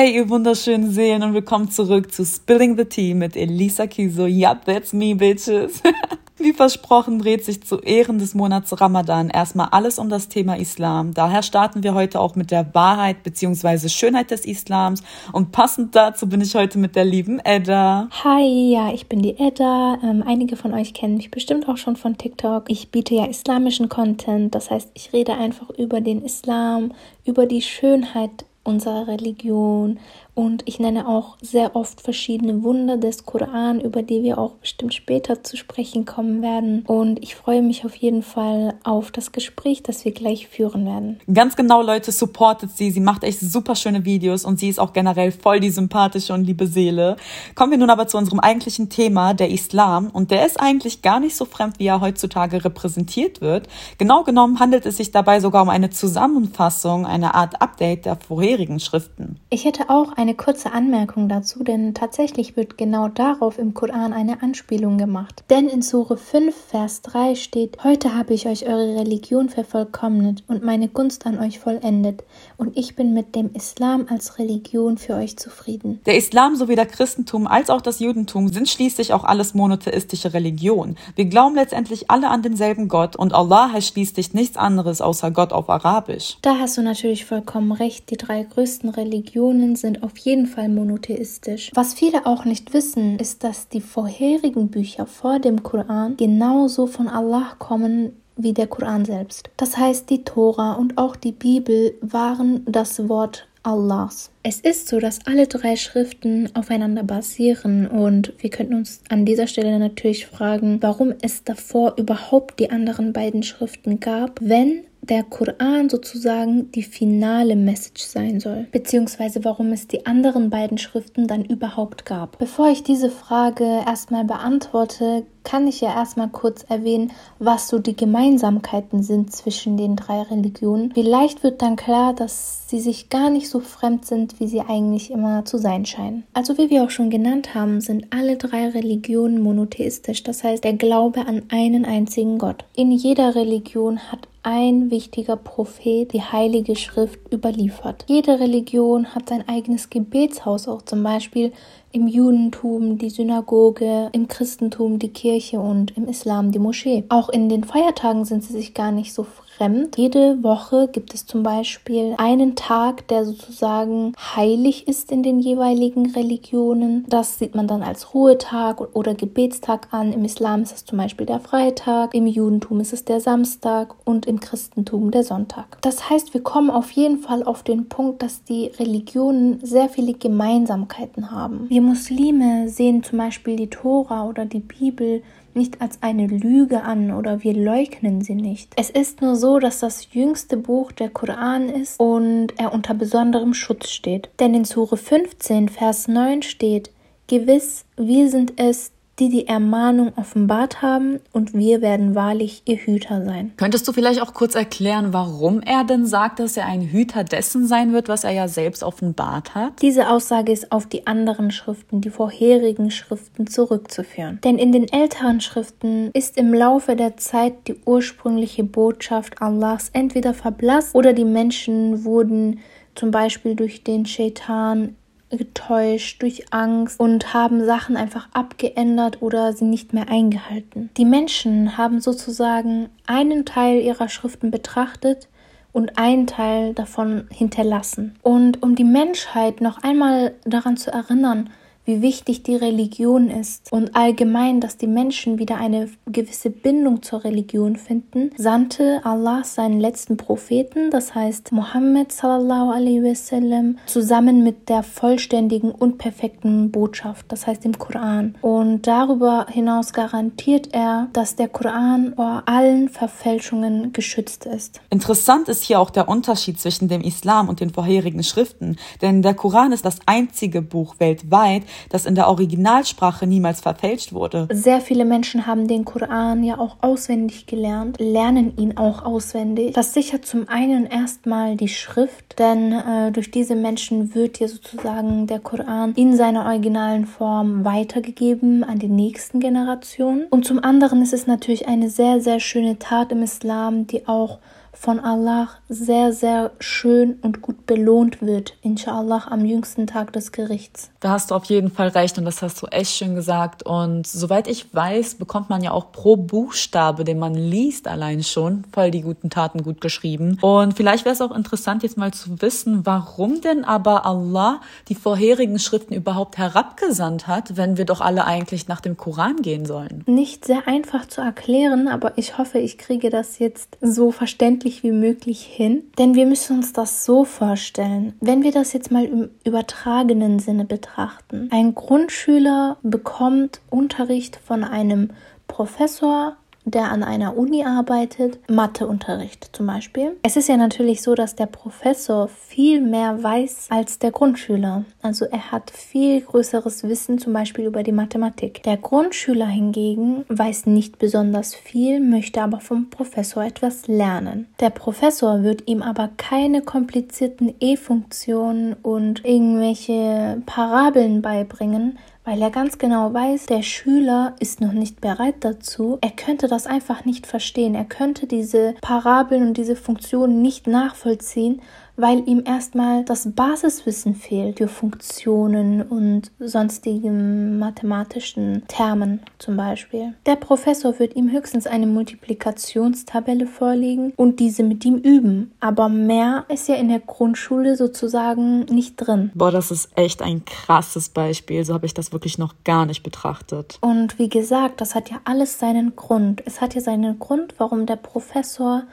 Hey, ihr wunderschönen Seelen und willkommen zurück zu Spilling the Tea mit Elisa Kiso. Yup, that's me, bitches. Wie versprochen dreht sich zu Ehren des Monats Ramadan erstmal alles um das Thema Islam. Daher starten wir heute auch mit der Wahrheit bzw. Schönheit des Islams. Und passend dazu bin ich heute mit der lieben Edda. Hi, ja, ich bin die Edda. Ähm, einige von euch kennen mich bestimmt auch schon von TikTok. Ich biete ja islamischen Content. Das heißt, ich rede einfach über den Islam, über die Schönheit unserer Religion und ich nenne auch sehr oft verschiedene Wunder des Koran, über die wir auch bestimmt später zu sprechen kommen werden. Und ich freue mich auf jeden Fall auf das Gespräch, das wir gleich führen werden. Ganz genau, Leute, supportet sie. Sie macht echt super schöne Videos und sie ist auch generell voll die sympathische und liebe Seele. Kommen wir nun aber zu unserem eigentlichen Thema, der Islam. Und der ist eigentlich gar nicht so fremd, wie er heutzutage repräsentiert wird. Genau genommen handelt es sich dabei sogar um eine Zusammenfassung, eine Art Update der vorherigen Schriften. Ich hätte auch ein eine kurze Anmerkung dazu, denn tatsächlich wird genau darauf im Koran eine Anspielung gemacht. Denn in Sure 5, Vers 3 steht, Heute habe ich euch eure Religion vervollkommnet und meine Gunst an euch vollendet, und ich bin mit dem Islam als Religion für euch zufrieden. Der Islam sowie der Christentum als auch das Judentum sind schließlich auch alles monotheistische Religionen. Wir glauben letztendlich alle an denselben Gott und Allah heißt schließlich nichts anderes außer Gott auf Arabisch. Da hast du natürlich vollkommen recht. Die drei größten Religionen sind auf jeden Fall monotheistisch. Was viele auch nicht wissen, ist, dass die vorherigen Bücher vor dem Koran genauso von Allah kommen wie der Koran selbst. Das heißt, die Tora und auch die Bibel waren das Wort Allahs. Es ist so, dass alle drei Schriften aufeinander basieren und wir könnten uns an dieser Stelle natürlich fragen, warum es davor überhaupt die anderen beiden Schriften gab, wenn der Koran sozusagen die finale Message sein soll, beziehungsweise warum es die anderen beiden Schriften dann überhaupt gab. Bevor ich diese Frage erstmal beantworte, kann ich ja erstmal kurz erwähnen, was so die Gemeinsamkeiten sind zwischen den drei Religionen. Vielleicht wird dann klar, dass sie sich gar nicht so fremd sind, wie sie eigentlich immer zu sein scheinen. Also wie wir auch schon genannt haben, sind alle drei Religionen monotheistisch, das heißt der Glaube an einen einzigen Gott. In jeder Religion hat ein wichtiger Prophet die Heilige Schrift überliefert. Jede Religion hat sein eigenes Gebetshaus, auch zum Beispiel im Judentum die Synagoge, im Christentum die Kirche und im Islam die Moschee. Auch in den Feiertagen sind sie sich gar nicht so fremd. Jede Woche gibt es zum Beispiel einen Tag, der sozusagen heilig ist in den jeweiligen Religionen. Das sieht man dann als Ruhetag oder Gebetstag an. Im Islam ist es zum Beispiel der Freitag, im Judentum ist es der Samstag und im Christentum der Sonntag. Das heißt, wir kommen auf jeden Fall auf den Punkt, dass die Religionen sehr viele Gemeinsamkeiten haben. Wir Muslime sehen zum Beispiel die Tora oder die Bibel nicht als eine Lüge an oder wir leugnen sie nicht. Es ist nur so, dass das jüngste Buch der Koran ist und er unter besonderem Schutz steht. Denn in Sure 15, Vers 9 steht, Gewiss, wir sind es, die die Ermahnung offenbart haben, und wir werden wahrlich ihr Hüter sein. Könntest du vielleicht auch kurz erklären, warum er denn sagt, dass er ein Hüter dessen sein wird, was er ja selbst offenbart hat? Diese Aussage ist auf die anderen Schriften, die vorherigen Schriften zurückzuführen. Denn in den älteren Schriften ist im Laufe der Zeit die ursprüngliche Botschaft Allahs entweder verblasst oder die Menschen wurden zum Beispiel durch den Shaitan getäuscht durch Angst und haben Sachen einfach abgeändert oder sie nicht mehr eingehalten. Die Menschen haben sozusagen einen Teil ihrer Schriften betrachtet und einen Teil davon hinterlassen. Und um die Menschheit noch einmal daran zu erinnern, wie wichtig die Religion ist und allgemein, dass die Menschen wieder eine gewisse Bindung zur Religion finden, sandte Allah seinen letzten Propheten, das heißt Mohammed sallallahu alaihi wasallam, zusammen mit der vollständigen und perfekten Botschaft, das heißt dem Koran. Und darüber hinaus garantiert er, dass der Koran vor allen Verfälschungen geschützt ist. Interessant ist hier auch der Unterschied zwischen dem Islam und den vorherigen Schriften, denn der Koran ist das einzige Buch weltweit, das in der Originalsprache niemals verfälscht wurde. Sehr viele Menschen haben den Koran ja auch auswendig gelernt, lernen ihn auch auswendig. Das sichert zum einen erstmal die Schrift, denn äh, durch diese Menschen wird ja sozusagen der Koran in seiner originalen Form weitergegeben an die nächsten Generationen. Und zum anderen ist es natürlich eine sehr, sehr schöne Tat im Islam, die auch von Allah sehr, sehr schön und gut belohnt wird, inshallah, am jüngsten Tag des Gerichts. Da hast du auf jeden Fall recht und das hast du echt schön gesagt. Und soweit ich weiß, bekommt man ja auch pro Buchstabe, den man liest, allein schon voll die guten Taten gut geschrieben. Und vielleicht wäre es auch interessant, jetzt mal zu wissen, warum denn aber Allah die vorherigen Schriften überhaupt herabgesandt hat, wenn wir doch alle eigentlich nach dem Koran gehen sollen. Nicht sehr einfach zu erklären, aber ich hoffe, ich kriege das jetzt so verständlich wie möglich hin. Denn wir müssen uns das so vorstellen. Wenn wir das jetzt mal im übertragenen Sinne betrachten, betrachten. Ein Grundschüler bekommt Unterricht von einem Professor der an einer Uni arbeitet, Matheunterricht zum Beispiel. Es ist ja natürlich so, dass der Professor viel mehr weiß als der Grundschüler. Also er hat viel größeres Wissen zum Beispiel über die Mathematik. Der Grundschüler hingegen weiß nicht besonders viel, möchte aber vom Professor etwas lernen. Der Professor wird ihm aber keine komplizierten E-Funktionen und irgendwelche Parabeln beibringen, weil er ganz genau weiß, der Schüler ist noch nicht bereit dazu. Er könnte das einfach nicht verstehen. Er könnte diese Parabeln und diese Funktionen nicht nachvollziehen, weil ihm erstmal das Basiswissen fehlt für Funktionen und sonstigen mathematischen Termen zum Beispiel. Der Professor wird ihm höchstens eine Multiplikationstabelle vorlegen und diese mit ihm üben, aber mehr ist ja in der Grundschule sozusagen nicht drin. Boah, das ist echt ein krasses Beispiel, so habe ich das wirklich noch gar nicht betrachtet. Und wie gesagt, das hat ja alles seinen Grund. Es hat ja seinen Grund, warum der Professor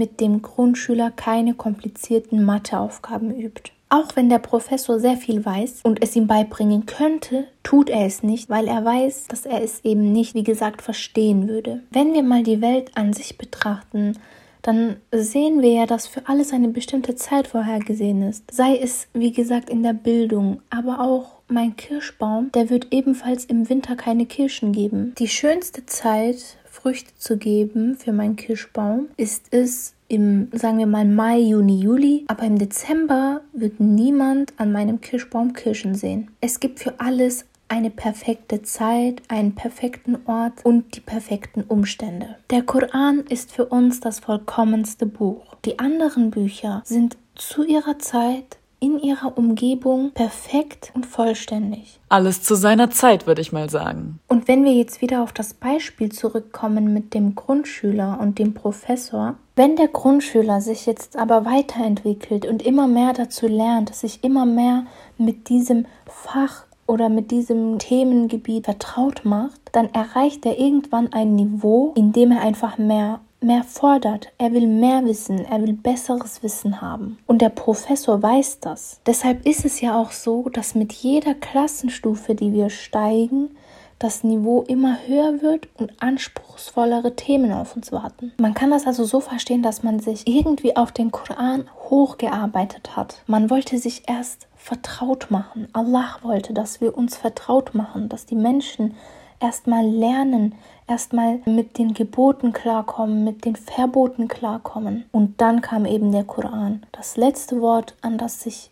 mit dem Grundschüler keine komplizierten Matheaufgaben übt. Auch wenn der Professor sehr viel weiß und es ihm beibringen könnte, tut er es nicht, weil er weiß, dass er es eben nicht, wie gesagt, verstehen würde. Wenn wir mal die Welt an sich betrachten, dann sehen wir ja, dass für alles eine bestimmte Zeit vorhergesehen ist. Sei es, wie gesagt, in der Bildung, aber auch mein Kirschbaum, der wird ebenfalls im Winter keine Kirschen geben. Die schönste Zeit Früchte zu geben für meinen Kirschbaum, ist es im, sagen wir mal, Mai, Juni, Juli. Aber im Dezember wird niemand an meinem Kirschbaum Kirschen sehen. Es gibt für alles eine perfekte Zeit, einen perfekten Ort und die perfekten Umstände. Der Koran ist für uns das vollkommenste Buch. Die anderen Bücher sind zu ihrer Zeit in ihrer Umgebung perfekt und vollständig. Alles zu seiner Zeit, würde ich mal sagen. Und wenn wir jetzt wieder auf das Beispiel zurückkommen mit dem Grundschüler und dem Professor, wenn der Grundschüler sich jetzt aber weiterentwickelt und immer mehr dazu lernt, sich immer mehr mit diesem Fach oder mit diesem Themengebiet vertraut macht, dann erreicht er irgendwann ein Niveau, in dem er einfach mehr mehr fordert, er will mehr wissen, er will besseres Wissen haben. Und der Professor weiß das. Deshalb ist es ja auch so, dass mit jeder Klassenstufe, die wir steigen, das Niveau immer höher wird und anspruchsvollere Themen auf uns warten. Man kann das also so verstehen, dass man sich irgendwie auf den Koran hochgearbeitet hat. Man wollte sich erst vertraut machen. Allah wollte, dass wir uns vertraut machen, dass die Menschen erstmal lernen, erstmal mit den Geboten klarkommen, mit den Verboten klarkommen. Und dann kam eben der Koran, das letzte Wort, an das sich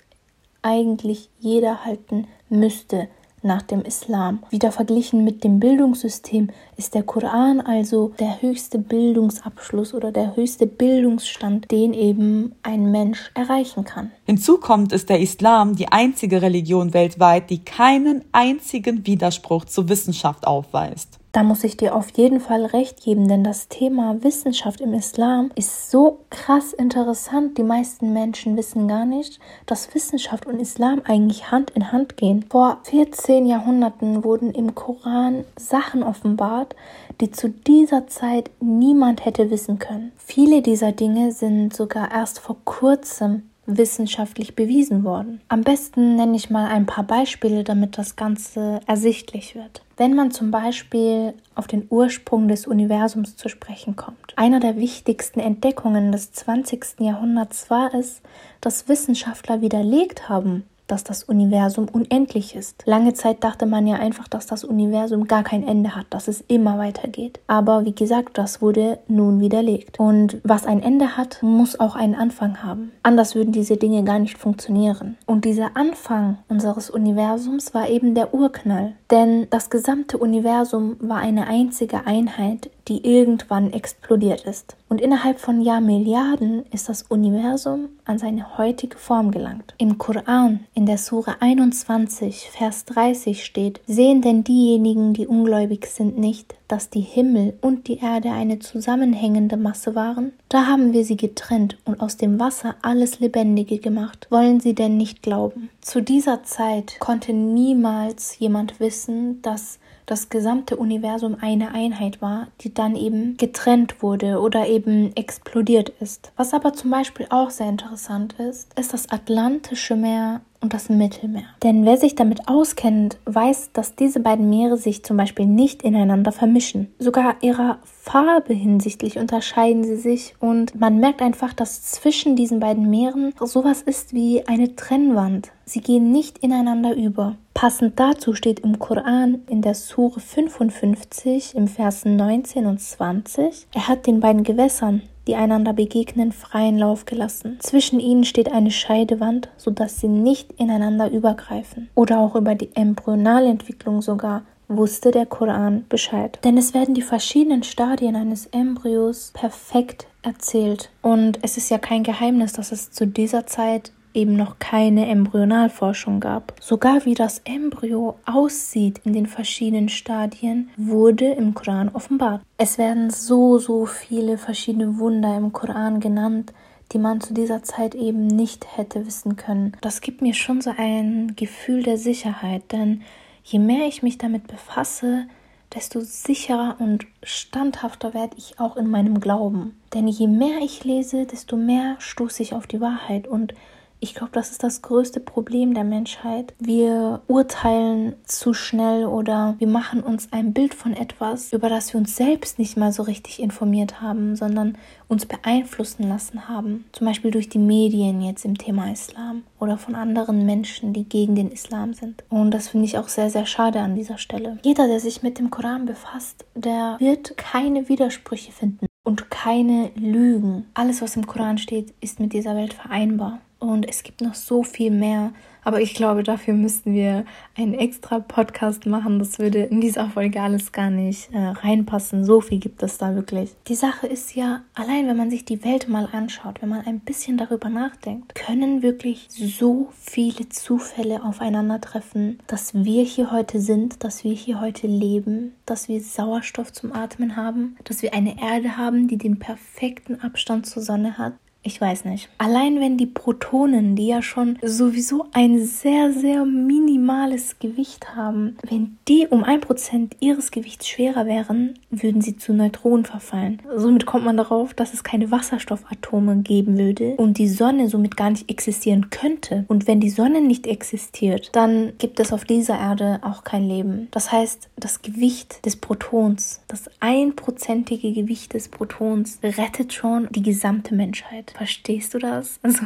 eigentlich jeder halten müsste nach dem Islam. Wieder verglichen mit dem Bildungssystem ist der Koran also der höchste Bildungsabschluss oder der höchste Bildungsstand, den eben ein Mensch erreichen kann. Hinzu kommt, ist der Islam die einzige Religion weltweit, die keinen einzigen Widerspruch zur Wissenschaft aufweist. Da muss ich dir auf jeden Fall recht geben, denn das Thema Wissenschaft im Islam ist so krass interessant. Die meisten Menschen wissen gar nicht, dass Wissenschaft und Islam eigentlich Hand in Hand gehen. Vor 14 Jahrhunderten wurden im Koran Sachen offenbart, die zu dieser Zeit niemand hätte wissen können. Viele dieser Dinge sind sogar erst vor kurzem wissenschaftlich bewiesen worden. Am besten nenne ich mal ein paar Beispiele, damit das Ganze ersichtlich wird. Wenn man zum Beispiel auf den Ursprung des Universums zu sprechen kommt. Einer der wichtigsten Entdeckungen des 20. Jahrhunderts war es, dass Wissenschaftler widerlegt haben, dass das Universum unendlich ist. Lange Zeit dachte man ja einfach, dass das Universum gar kein Ende hat, dass es immer weitergeht. Aber wie gesagt, das wurde nun widerlegt. Und was ein Ende hat, muss auch einen Anfang haben. Anders würden diese Dinge gar nicht funktionieren. Und dieser Anfang unseres Universums war eben der Urknall. Denn das gesamte Universum war eine einzige Einheit, die irgendwann explodiert ist. Und innerhalb von Jahrmilliarden ist das Universum an seine heutige Form gelangt. Im Koran, in der Sure 21, Vers 30 steht, sehen denn diejenigen, die ungläubig sind, nicht, dass die Himmel und die Erde eine zusammenhängende Masse waren? Da haben wir sie getrennt und aus dem Wasser alles Lebendige gemacht. Wollen sie denn nicht glauben? Zu dieser Zeit konnte niemals jemand wissen, dass das gesamte Universum eine Einheit war, die dann eben getrennt wurde oder eben explodiert ist. Was aber zum Beispiel auch sehr interessant ist, ist das Atlantische Meer und das Mittelmeer. Denn wer sich damit auskennt, weiß, dass diese beiden Meere sich zum Beispiel nicht ineinander vermischen. Sogar ihrer Farbe hinsichtlich unterscheiden sie sich und man merkt einfach, dass zwischen diesen beiden Meeren sowas ist wie eine Trennwand. Sie gehen nicht ineinander über. Passend dazu steht im Koran in der Sure 55 im Versen 19 und 20, er hat den beiden Gewässern, die einander begegnen, freien Lauf gelassen. Zwischen ihnen steht eine Scheidewand, sodass sie nicht ineinander übergreifen. Oder auch über die Embryonalentwicklung sogar wusste der Koran Bescheid. Denn es werden die verschiedenen Stadien eines Embryos perfekt erzählt. Und es ist ja kein Geheimnis, dass es zu dieser Zeit eben noch keine Embryonalforschung gab. Sogar wie das Embryo aussieht in den verschiedenen Stadien, wurde im Koran offenbart. Es werden so, so viele verschiedene Wunder im Koran genannt, die man zu dieser Zeit eben nicht hätte wissen können. Das gibt mir schon so ein Gefühl der Sicherheit, denn je mehr ich mich damit befasse, desto sicherer und standhafter werde ich auch in meinem Glauben. Denn je mehr ich lese, desto mehr stoße ich auf die Wahrheit und ich glaube, das ist das größte Problem der Menschheit. Wir urteilen zu schnell oder wir machen uns ein Bild von etwas, über das wir uns selbst nicht mal so richtig informiert haben, sondern uns beeinflussen lassen haben. Zum Beispiel durch die Medien jetzt im Thema Islam oder von anderen Menschen, die gegen den Islam sind. Und das finde ich auch sehr, sehr schade an dieser Stelle. Jeder, der sich mit dem Koran befasst, der wird keine Widersprüche finden und keine Lügen. Alles, was im Koran steht, ist mit dieser Welt vereinbar. Und es gibt noch so viel mehr. Aber ich glaube, dafür müssten wir einen extra Podcast machen. Das würde in dieser Folge alles gar nicht äh, reinpassen. So viel gibt es da wirklich. Die Sache ist ja, allein wenn man sich die Welt mal anschaut, wenn man ein bisschen darüber nachdenkt, können wirklich so viele Zufälle aufeinandertreffen, dass wir hier heute sind, dass wir hier heute leben, dass wir Sauerstoff zum Atmen haben, dass wir eine Erde haben, die den perfekten Abstand zur Sonne hat, ich weiß nicht. Allein wenn die Protonen, die ja schon sowieso ein sehr, sehr minimales Gewicht haben, wenn die um ein Prozent ihres Gewichts schwerer wären, würden sie zu Neutronen verfallen. Somit kommt man darauf, dass es keine Wasserstoffatome geben würde und die Sonne somit gar nicht existieren könnte. Und wenn die Sonne nicht existiert, dann gibt es auf dieser Erde auch kein Leben. Das heißt, das Gewicht des Protons, das einprozentige Gewicht des Protons rettet schon die gesamte Menschheit. Verstehst du das? Also,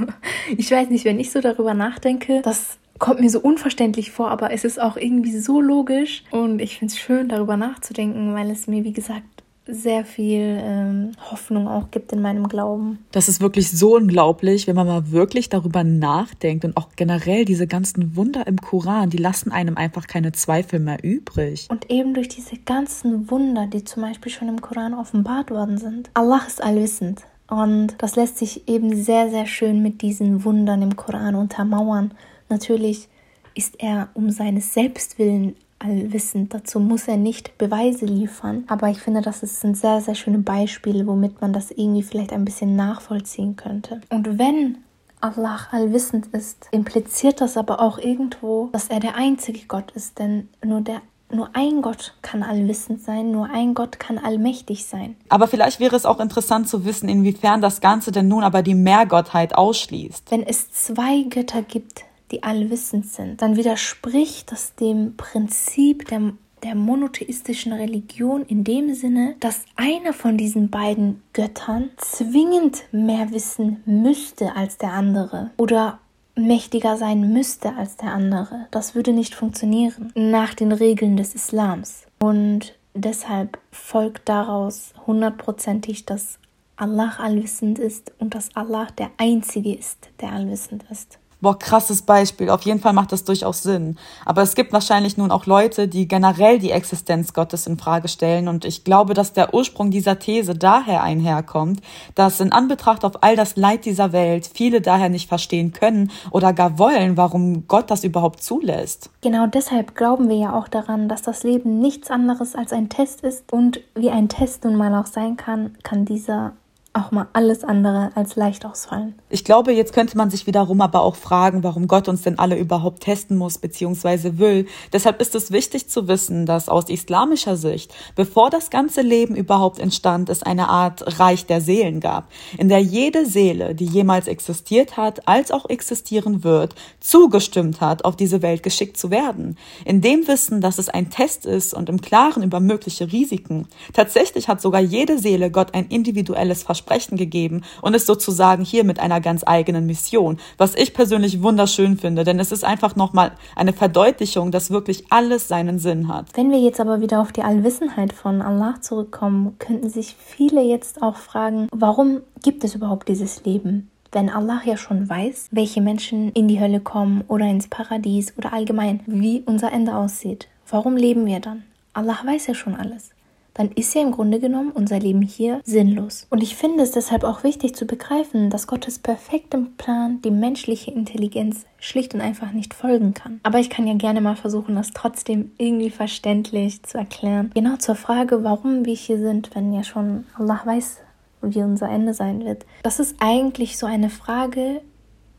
ich weiß nicht, wenn ich so darüber nachdenke, das kommt mir so unverständlich vor, aber es ist auch irgendwie so logisch und ich finde es schön, darüber nachzudenken, weil es mir, wie gesagt, sehr viel ähm, Hoffnung auch gibt in meinem Glauben. Das ist wirklich so unglaublich, wenn man mal wirklich darüber nachdenkt und auch generell diese ganzen Wunder im Koran, die lassen einem einfach keine Zweifel mehr übrig. Und eben durch diese ganzen Wunder, die zum Beispiel schon im Koran offenbart worden sind. Allah ist allwissend. Und das lässt sich eben sehr, sehr schön mit diesen Wundern im Koran untermauern. Natürlich ist er um seines Selbstwillen allwissend. Dazu muss er nicht Beweise liefern. Aber ich finde, das sind sehr, sehr schöne Beispiele, womit man das irgendwie vielleicht ein bisschen nachvollziehen könnte. Und wenn Allah allwissend ist, impliziert das aber auch irgendwo, dass er der einzige Gott ist. Denn nur der nur ein Gott kann allwissend sein, nur ein Gott kann allmächtig sein. Aber vielleicht wäre es auch interessant zu wissen, inwiefern das Ganze denn nun aber die Mehrgottheit ausschließt. Wenn es zwei Götter gibt, die allwissend sind, dann widerspricht das dem Prinzip der der monotheistischen Religion in dem Sinne, dass einer von diesen beiden Göttern zwingend mehr wissen müsste als der andere oder mächtiger sein müsste als der andere. Das würde nicht funktionieren nach den Regeln des Islams. Und deshalb folgt daraus hundertprozentig, dass Allah allwissend ist und dass Allah der Einzige ist, der allwissend ist. Boah, krasses Beispiel. Auf jeden Fall macht das durchaus Sinn. Aber es gibt wahrscheinlich nun auch Leute, die generell die Existenz Gottes in Frage stellen. Und ich glaube, dass der Ursprung dieser These daher einherkommt, dass in Anbetracht auf all das Leid dieser Welt viele daher nicht verstehen können oder gar wollen, warum Gott das überhaupt zulässt. Genau deshalb glauben wir ja auch daran, dass das Leben nichts anderes als ein Test ist. Und wie ein Test nun mal auch sein kann, kann dieser auch mal alles andere als leicht ausfallen. Ich glaube, jetzt könnte man sich wiederum aber auch fragen, warum Gott uns denn alle überhaupt testen muss bzw. will. Deshalb ist es wichtig zu wissen, dass aus islamischer Sicht, bevor das ganze Leben überhaupt entstand, es eine Art Reich der Seelen gab, in der jede Seele, die jemals existiert hat, als auch existieren wird, zugestimmt hat, auf diese Welt geschickt zu werden. In dem Wissen, dass es ein Test ist und im Klaren über mögliche Risiken. Tatsächlich hat sogar jede Seele Gott ein individuelles Versprechen Versprechen gegeben und ist sozusagen hier mit einer ganz eigenen Mission, was ich persönlich wunderschön finde, denn es ist einfach nochmal eine Verdeutlichung, dass wirklich alles seinen Sinn hat. Wenn wir jetzt aber wieder auf die Allwissenheit von Allah zurückkommen, könnten sich viele jetzt auch fragen, warum gibt es überhaupt dieses Leben? wenn Allah ja schon weiß, welche Menschen in die Hölle kommen oder ins Paradies oder allgemein, wie unser Ende aussieht. Warum leben wir dann? Allah weiß ja schon alles dann ist ja im Grunde genommen unser Leben hier sinnlos. Und ich finde es deshalb auch wichtig zu begreifen, dass Gottes perfektem Plan die menschliche Intelligenz schlicht und einfach nicht folgen kann. Aber ich kann ja gerne mal versuchen, das trotzdem irgendwie verständlich zu erklären. Genau zur Frage, warum wir hier sind, wenn ja schon Allah weiß, wie unser Ende sein wird. Das ist eigentlich so eine Frage,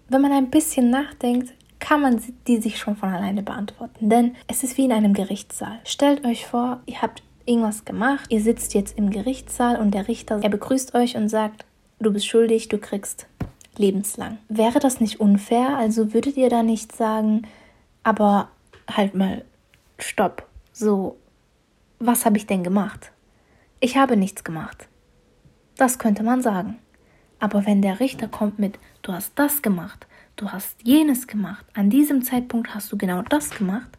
wenn man ein bisschen nachdenkt, kann man die sich schon von alleine beantworten. Denn es ist wie in einem Gerichtssaal. Stellt euch vor, ihr habt irgendwas gemacht. Ihr sitzt jetzt im Gerichtssaal und der Richter, er begrüßt euch und sagt, du bist schuldig, du kriegst lebenslang. Wäre das nicht unfair? Also würdet ihr da nicht sagen, aber halt mal, stopp. So, was habe ich denn gemacht? Ich habe nichts gemacht. Das könnte man sagen. Aber wenn der Richter kommt mit, du hast das gemacht, du hast jenes gemacht, an diesem Zeitpunkt hast du genau das gemacht,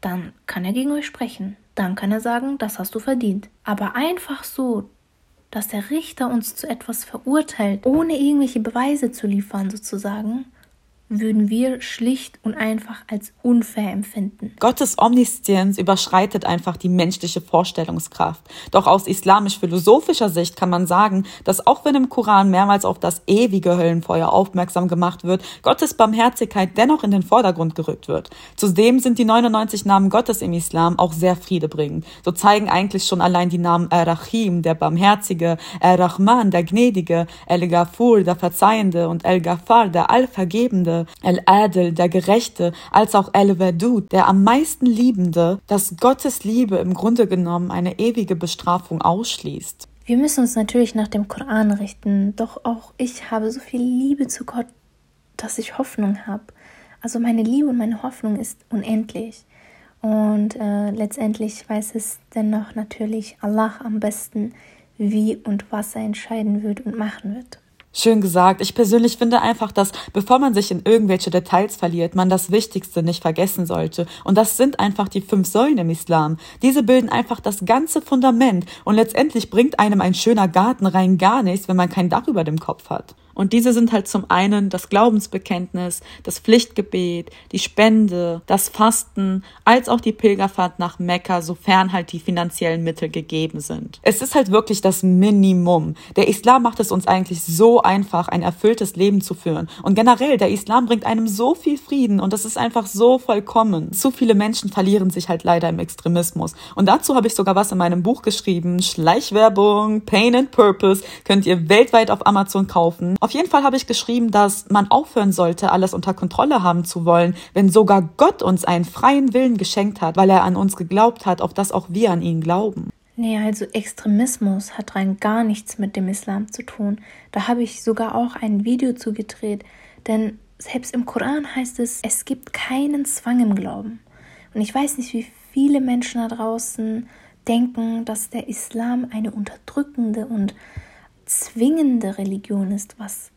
dann kann er gegen euch sprechen dann kann er sagen, das hast du verdient. Aber einfach so, dass der Richter uns zu etwas verurteilt, ohne irgendwelche Beweise zu liefern, sozusagen, würden wir schlicht und einfach als unfair empfinden. Gottes Omniszienz überschreitet einfach die menschliche Vorstellungskraft. Doch aus islamisch-philosophischer Sicht kann man sagen, dass auch wenn im Koran mehrmals auf das ewige Höllenfeuer aufmerksam gemacht wird, Gottes Barmherzigkeit dennoch in den Vordergrund gerückt wird. Zudem sind die 99 Namen Gottes im Islam auch sehr friedebringend. So zeigen eigentlich schon allein die Namen Ar-Rahim, der Barmherzige, Ar-Rahman, der Gnädige, El-Ghafur, der Verzeihende und El-Ghaffar, der Allvergebende, El-Adel, der Gerechte, als auch El-Wadud, der am meisten Liebende, dass Gottes Liebe im Grunde genommen eine ewige Bestrafung ausschließt. Wir müssen uns natürlich nach dem Koran richten, doch auch ich habe so viel Liebe zu Gott, dass ich Hoffnung habe. Also meine Liebe und meine Hoffnung ist unendlich. Und äh, letztendlich weiß es dennoch natürlich Allah am besten, wie und was er entscheiden wird und machen wird. Schön gesagt. Ich persönlich finde einfach, dass bevor man sich in irgendwelche Details verliert, man das Wichtigste nicht vergessen sollte. Und das sind einfach die fünf Säulen im Islam. Diese bilden einfach das ganze Fundament. Und letztendlich bringt einem ein schöner Garten rein gar nichts, wenn man kein Dach über dem Kopf hat. Und diese sind halt zum einen das Glaubensbekenntnis, das Pflichtgebet, die Spende, das Fasten, als auch die Pilgerfahrt nach Mekka, sofern halt die finanziellen Mittel gegeben sind. Es ist halt wirklich das Minimum. Der Islam macht es uns eigentlich so einfach, ein erfülltes Leben zu führen. Und generell, der Islam bringt einem so viel Frieden und das ist einfach so vollkommen. Zu viele Menschen verlieren sich halt leider im Extremismus. Und dazu habe ich sogar was in meinem Buch geschrieben. Schleichwerbung, Pain and Purpose könnt ihr weltweit auf Amazon kaufen. Auf auf jeden Fall habe ich geschrieben, dass man aufhören sollte, alles unter Kontrolle haben zu wollen, wenn sogar Gott uns einen freien Willen geschenkt hat, weil er an uns geglaubt hat, auf das auch wir an ihn glauben. Nee, also Extremismus hat rein gar nichts mit dem Islam zu tun. Da habe ich sogar auch ein Video zu gedreht, denn selbst im Koran heißt es, es gibt keinen Zwang im Glauben. Und ich weiß nicht, wie viele Menschen da draußen denken, dass der Islam eine unterdrückende und zwingende Religion ist, was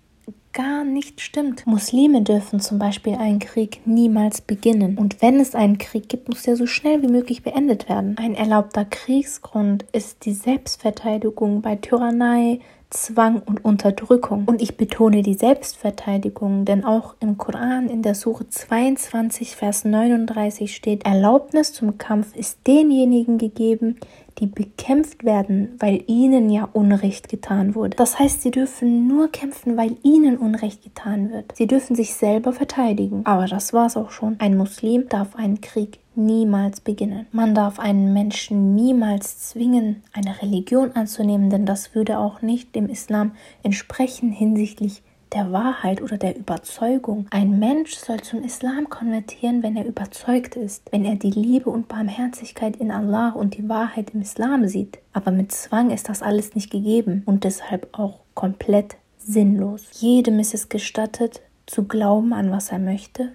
gar nicht stimmt. Muslime dürfen zum Beispiel einen Krieg niemals beginnen. Und wenn es einen Krieg gibt, muss der so schnell wie möglich beendet werden. Ein erlaubter Kriegsgrund ist die Selbstverteidigung bei Tyrannei, Zwang und Unterdrückung. Und ich betone die Selbstverteidigung, denn auch im Koran in der Suche 22, Vers 39 steht, Erlaubnis zum Kampf ist denjenigen gegeben, die bekämpft werden, weil ihnen ja Unrecht getan wurde. Das heißt, sie dürfen nur kämpfen, weil ihnen Unrecht getan wird. Sie dürfen sich selber verteidigen. Aber das war's auch schon. Ein Muslim darf einen Krieg niemals beginnen. Man darf einen Menschen niemals zwingen, eine Religion anzunehmen, denn das würde auch nicht dem Islam entsprechen hinsichtlich der Wahrheit oder der Überzeugung. Ein Mensch soll zum Islam konvertieren, wenn er überzeugt ist, wenn er die Liebe und Barmherzigkeit in Allah und die Wahrheit im Islam sieht. Aber mit Zwang ist das alles nicht gegeben und deshalb auch komplett sinnlos. Jedem ist es gestattet, zu glauben an was er möchte,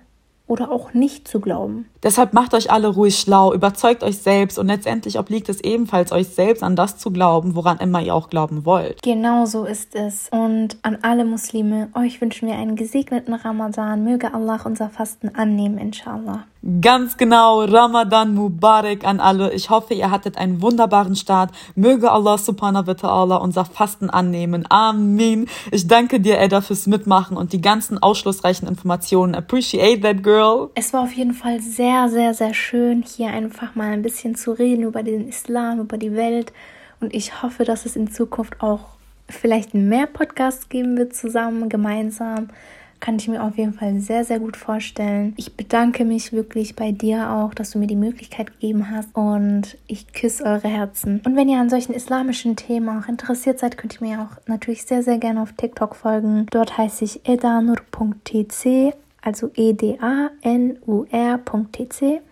oder auch nicht zu glauben. Deshalb macht euch alle ruhig schlau, überzeugt euch selbst und letztendlich obliegt es ebenfalls euch selbst, an das zu glauben, woran immer ihr auch glauben wollt. Genau so ist es. Und an alle Muslime, euch wünschen wir einen gesegneten Ramadan. Möge Allah unser Fasten annehmen, inshallah. Ganz genau, Ramadan Mubarak an alle. Ich hoffe, ihr hattet einen wunderbaren Start. Möge Allah subhanahu wa ta'ala unser Fasten annehmen. Amen. Ich danke dir, Edda, fürs Mitmachen und die ganzen ausschlussreichen Informationen. Appreciate that, girl. Es war auf jeden Fall sehr, sehr, sehr schön, hier einfach mal ein bisschen zu reden über den Islam, über die Welt. Und ich hoffe, dass es in Zukunft auch vielleicht mehr Podcasts geben wird zusammen, gemeinsam kann ich mir auf jeden Fall sehr, sehr gut vorstellen. Ich bedanke mich wirklich bei dir auch, dass du mir die Möglichkeit gegeben hast und ich küsse eure Herzen. Und wenn ihr an solchen islamischen Themen auch interessiert seid, könnt ihr mir auch natürlich sehr, sehr gerne auf TikTok folgen. Dort heiße ich edanur.tc also e-d-a-n-u-r.tc.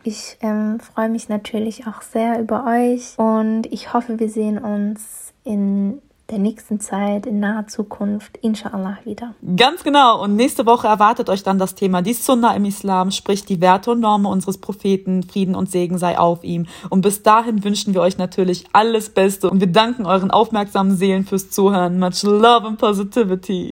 Ich ähm, freue mich natürlich auch sehr über euch und ich hoffe, wir sehen uns in der nächsten Zeit, in naher Zukunft, inshallah, wieder. Ganz genau. Und nächste Woche erwartet euch dann das Thema die Sunna im Islam, sprich die Werte und Normen unseres Propheten. Frieden und Segen sei auf ihm. Und bis dahin wünschen wir euch natürlich alles Beste und wir danken euren aufmerksamen Seelen fürs Zuhören. Much love and positivity.